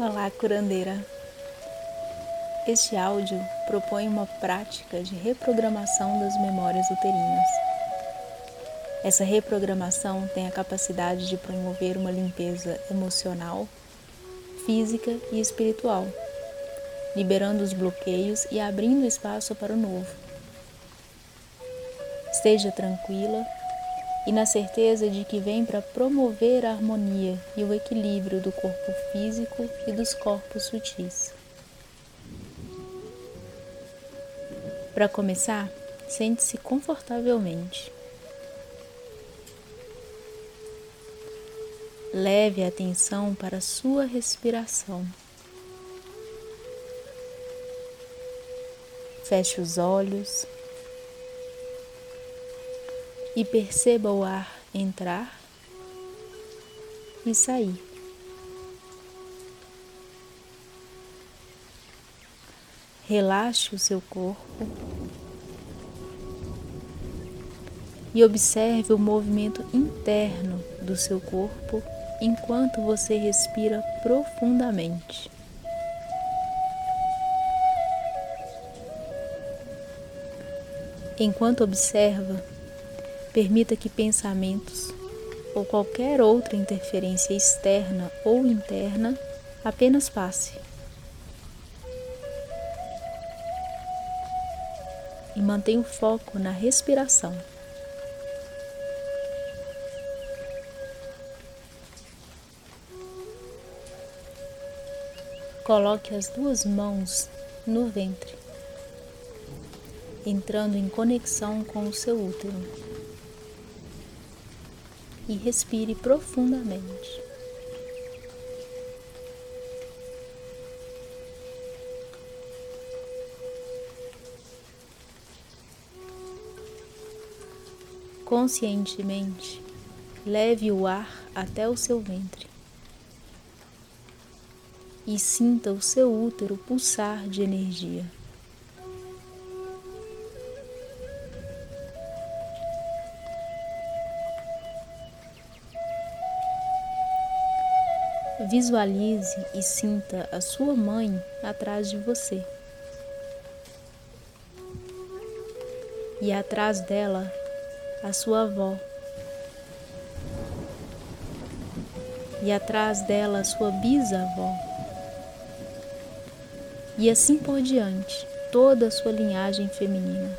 Olá, curandeira! Este áudio propõe uma prática de reprogramação das memórias uterinas. Essa reprogramação tem a capacidade de promover uma limpeza emocional, física e espiritual, liberando os bloqueios e abrindo espaço para o novo. Esteja tranquila e na certeza de que vem para promover a harmonia e o equilíbrio do corpo físico e dos corpos sutis. Para começar, sente-se confortavelmente. Leve a atenção para a sua respiração. Feche os olhos e perceba o ar entrar e sair. Relaxe o seu corpo e observe o movimento interno do seu corpo enquanto você respira profundamente. Enquanto observa, Permita que pensamentos ou qualquer outra interferência externa ou interna apenas passe. E mantenha o foco na respiração. Coloque as duas mãos no ventre, entrando em conexão com o seu útero e respire profundamente. Conscientemente, leve o ar até o seu ventre e sinta o seu útero pulsar de energia. Visualize e sinta a sua mãe atrás de você. E atrás dela, a sua avó. E atrás dela, a sua bisavó. E assim por diante, toda a sua linhagem feminina.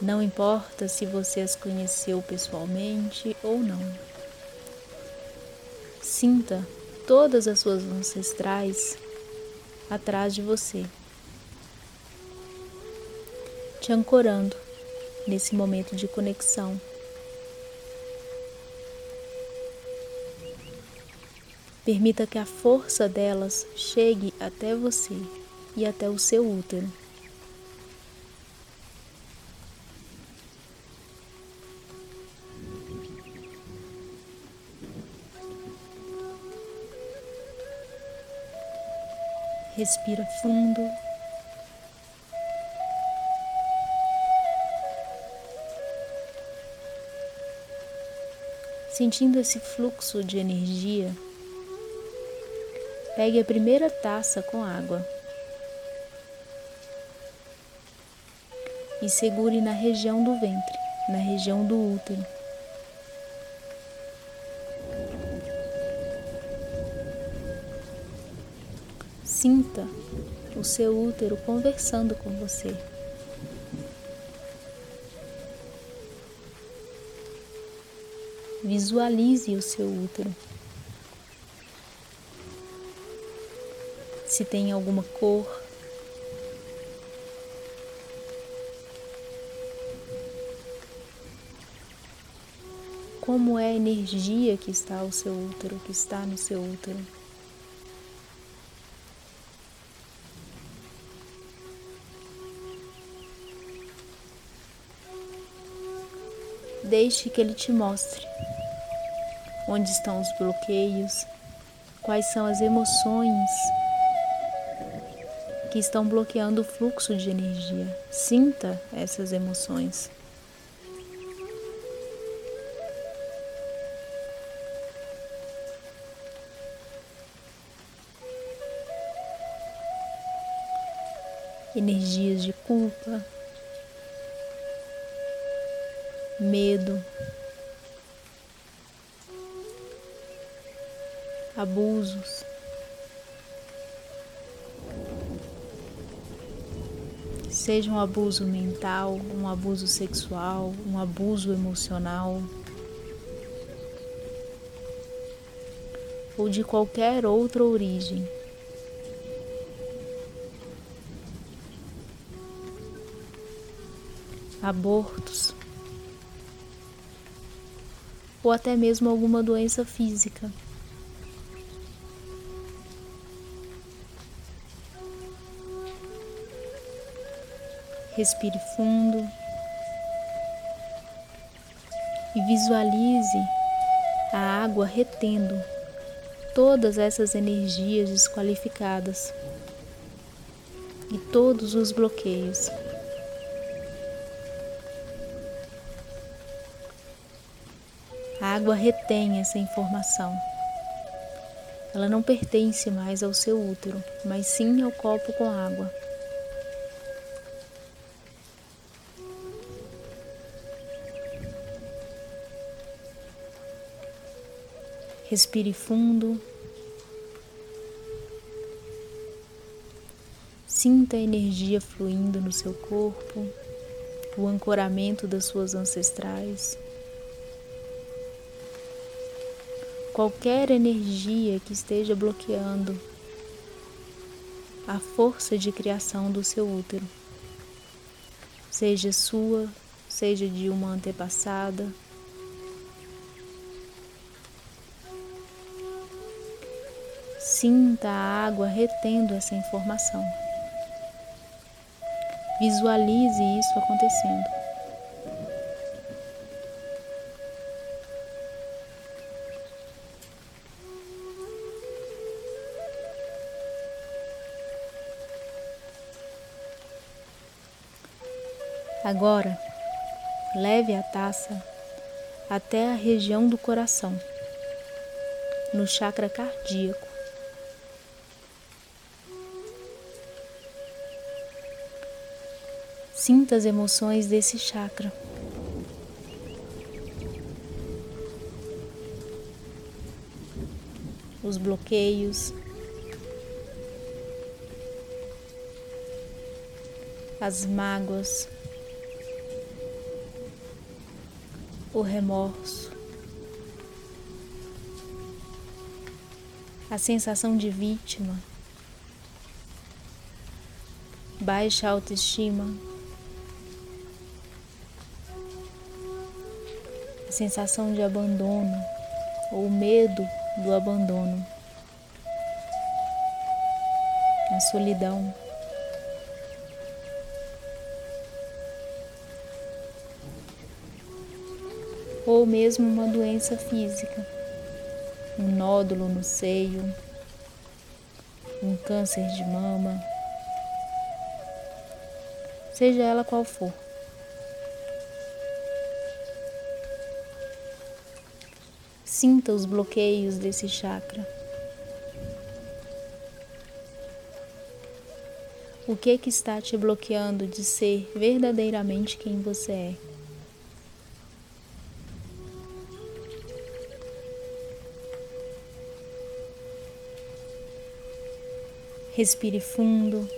Não importa se você as conheceu pessoalmente ou não. Sinta todas as suas ancestrais atrás de você, te ancorando nesse momento de conexão. Permita que a força delas chegue até você e até o seu útero. Respira fundo. Sentindo esse fluxo de energia, pegue a primeira taça com água e segure na região do ventre, na região do útero. Sinta o seu útero conversando com você. Visualize o seu útero. Se tem alguma cor, como é a energia que está ao seu útero, que está no seu útero. deixe que Ele te mostre onde estão os bloqueios, quais são as emoções que estão bloqueando o fluxo de energia. Sinta essas emoções. Energias de culpa, medo, abusos. Seja um abuso mental, um abuso sexual, um abuso emocional, ou de qualquer outra origem. Abortos, ou até mesmo alguma doença física. Respire fundo e visualize a água retendo todas essas energias desqualificadas e todos os bloqueios. Água retém essa informação. Ela não pertence mais ao seu útero, mas sim ao copo com água. Respire fundo. Sinta a energia fluindo no seu corpo, o ancoramento das suas ancestrais. Qualquer energia que esteja bloqueando a força de criação do seu útero, seja sua, seja de uma antepassada, Sinta a água retendo essa informação. Visualize isso acontecendo. Agora, leve a taça até a região do coração, no chakra cardíaco. Sinta as emoções desse chakra. Os bloqueios, as mágoas, o remorso, a sensação de vítima, baixa autoestima. a sensação de abandono ou medo do abandono, a solidão. Ou mesmo uma doença física, um nódulo no seio, um câncer de mama, seja ela qual for. Sinta os bloqueios desse chakra. O que que está te bloqueando de ser verdadeiramente quem você é? Respire fundo.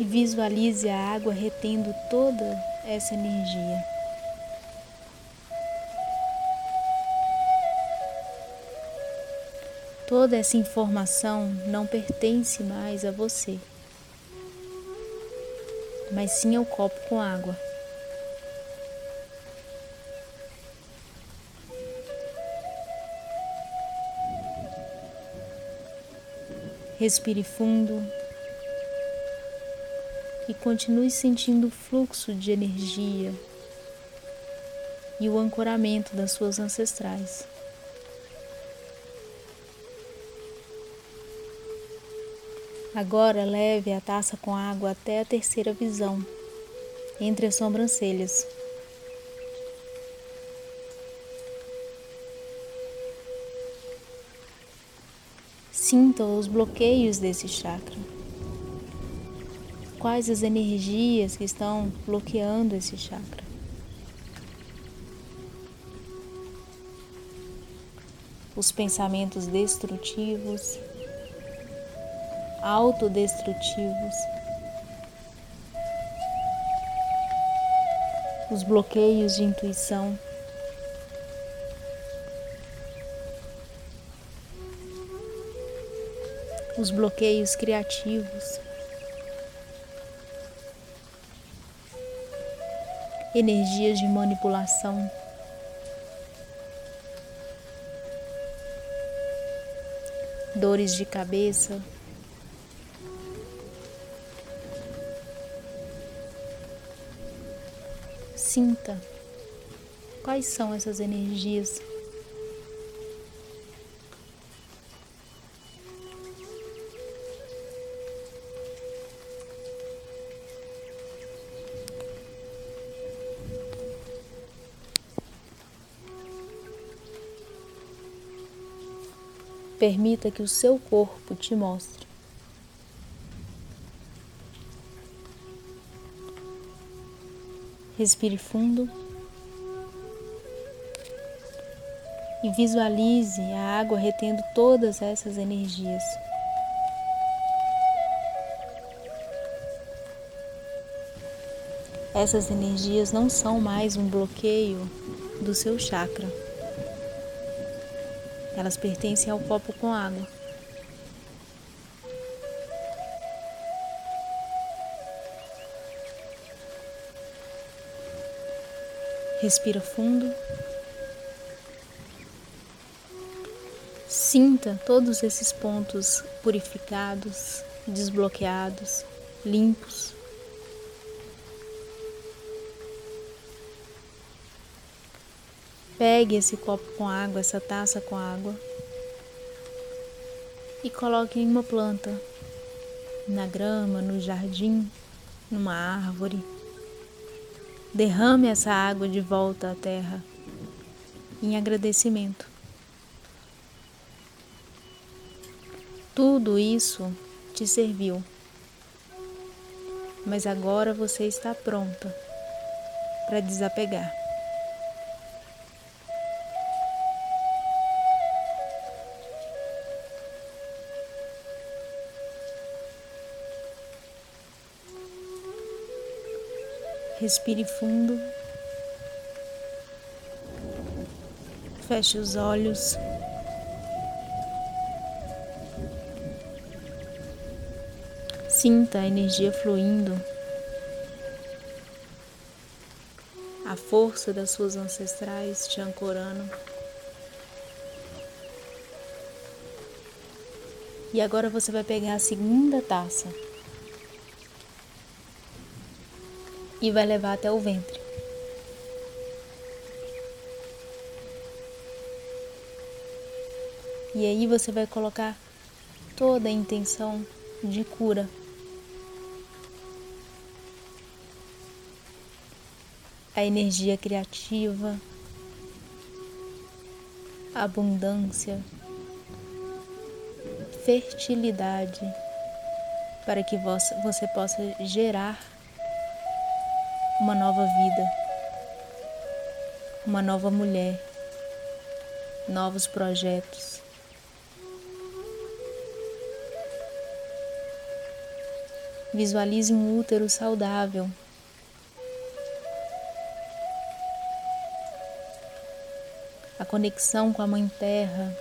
e visualize a água retendo toda essa energia. Toda essa informação não pertence mais a você, mas sim ao copo com água. Respire fundo e continue sentindo o fluxo de energia e o ancoramento das suas ancestrais. Agora leve a taça com água até a terceira visão, entre as sobrancelhas. Sinta os bloqueios desse chakra. Quais as energias que estão bloqueando esse chakra? Os pensamentos destrutivos, autodestrutivos, os bloqueios de intuição. Os bloqueios criativos, energias de manipulação. Dores de cabeça, Sinta quais são essas energias. Permita que o seu corpo te mostre. Respire fundo e visualize a água retendo todas essas energias. Essas energias não são mais um bloqueio do seu chakra. Elas pertencem ao copo com água. Respira fundo. Sinta todos esses pontos purificados, desbloqueados, limpos. Pegue esse copo com água, essa taça com água e coloque em uma planta, na grama, no jardim, numa árvore. Derrame essa água de volta à terra em agradecimento. Tudo isso te serviu, mas agora você está pronta para desapegar. Respire fundo. Feche os olhos. Sinta a energia fluindo. A força das suas ancestrais te ancorando. E agora você vai pegar a segunda taça. E vai levar até o ventre. E aí você vai colocar toda a intenção de cura. A energia criativa, abundância, fertilidade, para que você possa gerar uma nova vida, uma nova mulher, novos projetos. Visualize um útero saudável. A conexão com a Mãe Terra,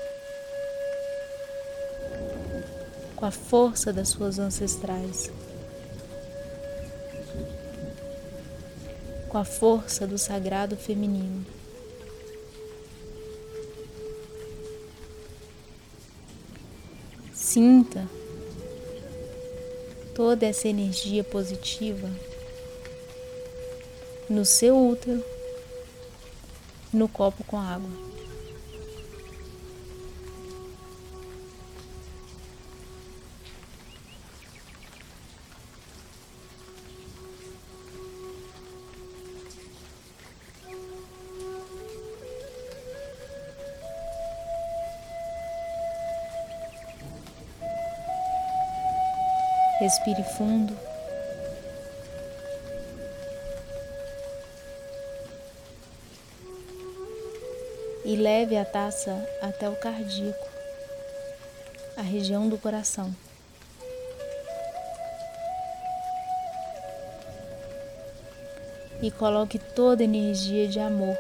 com a força das suas ancestrais. Com a força do sagrado feminino. Sinta toda essa energia positiva no seu útero, no copo com água. Respire fundo. E leve a taça até o cardíaco, a região do coração. E coloque toda a energia de amor,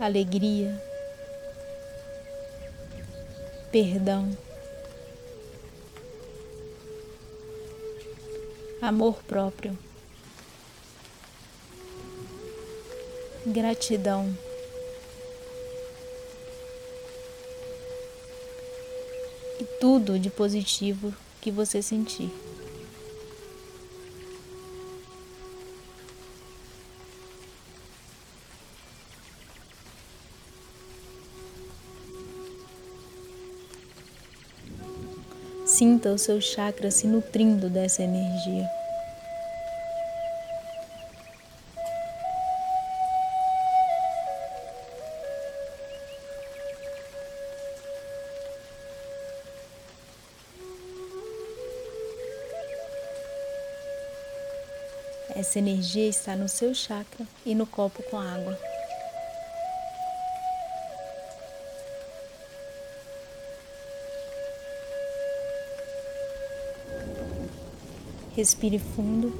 alegria, perdão, amor próprio, gratidão. E tudo de positivo que você sentir. Sinta o seu chakra se nutrindo dessa energia. Essa energia está no seu chakra e no copo com água. Respire fundo.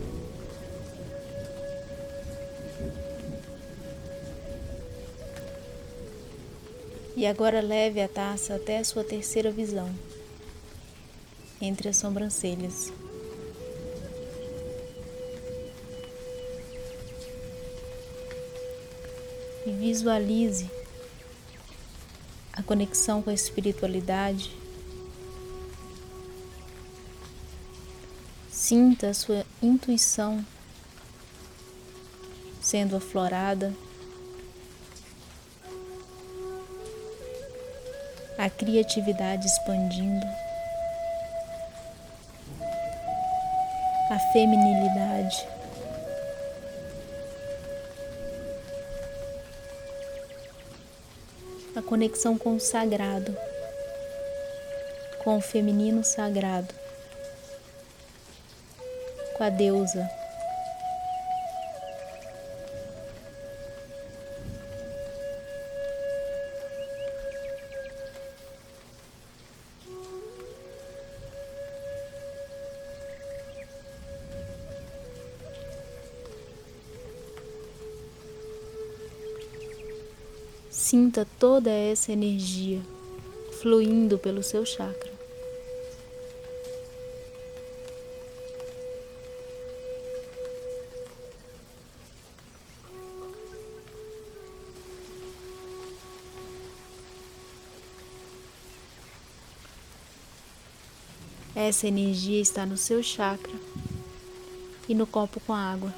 E agora leve a taça até a sua terceira visão, entre as sobrancelhas. E visualize a conexão com a espiritualidade Sinta a sua intuição sendo aflorada, a criatividade expandindo, a feminilidade. A conexão com o sagrado, com o feminino sagrado a deusa. Sinta toda essa energia fluindo pelo seu chakra. Essa energia está no seu chakra e no copo com água.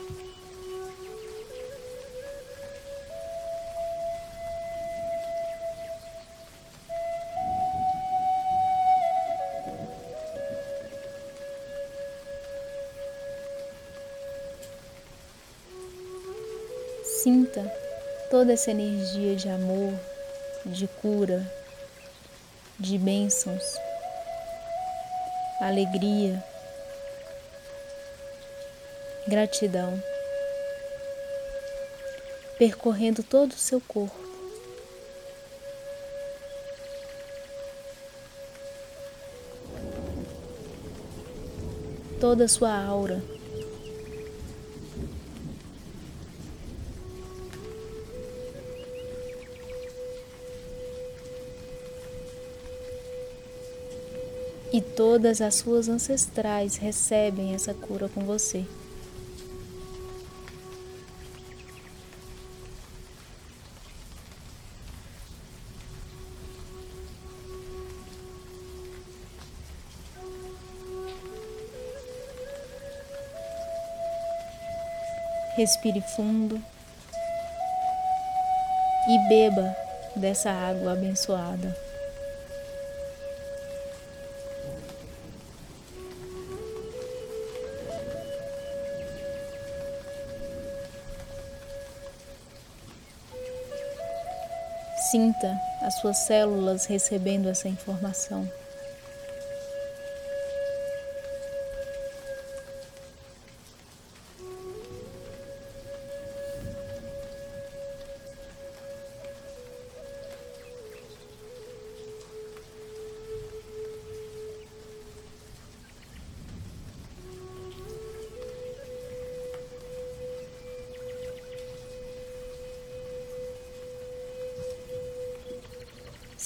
Sinta toda essa energia de amor, de cura, de bênçãos alegria, gratidão, percorrendo todo o seu corpo. Toda a sua aura. Todas as suas ancestrais recebem essa cura com você. Respire fundo e beba dessa água abençoada. Sinta as suas células recebendo essa informação.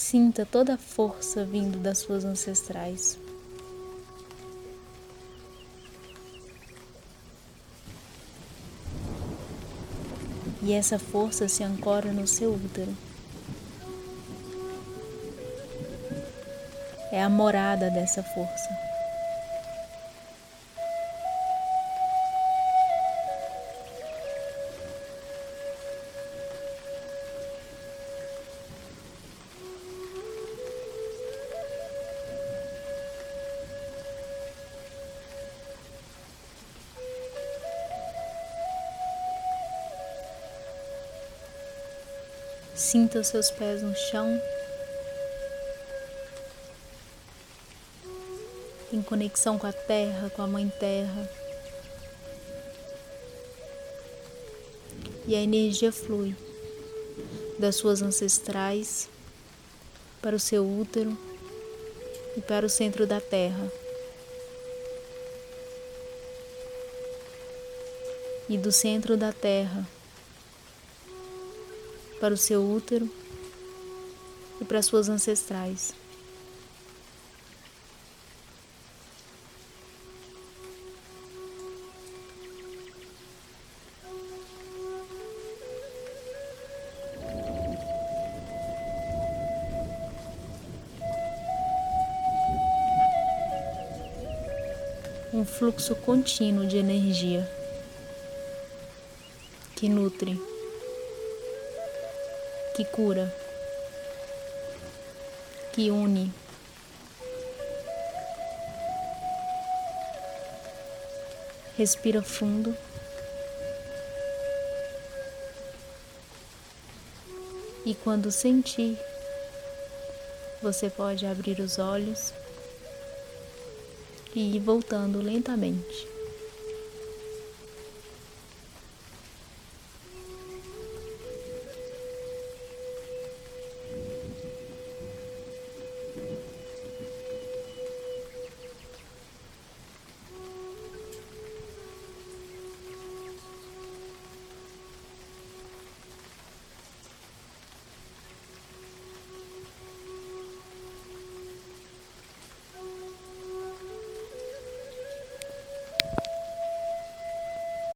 Sinta toda a força vindo das suas ancestrais. E essa força se ancora no seu útero. É a morada dessa força. Sinta os seus pés no chão, em conexão com a terra, com a Mãe Terra. E a energia flui das suas ancestrais para o seu útero e para o centro da Terra. E do centro da Terra para o seu útero e para suas ancestrais. Um fluxo contínuo de energia que nutre que cura, que une. Respira fundo. E quando sentir, você pode abrir os olhos e ir voltando lentamente.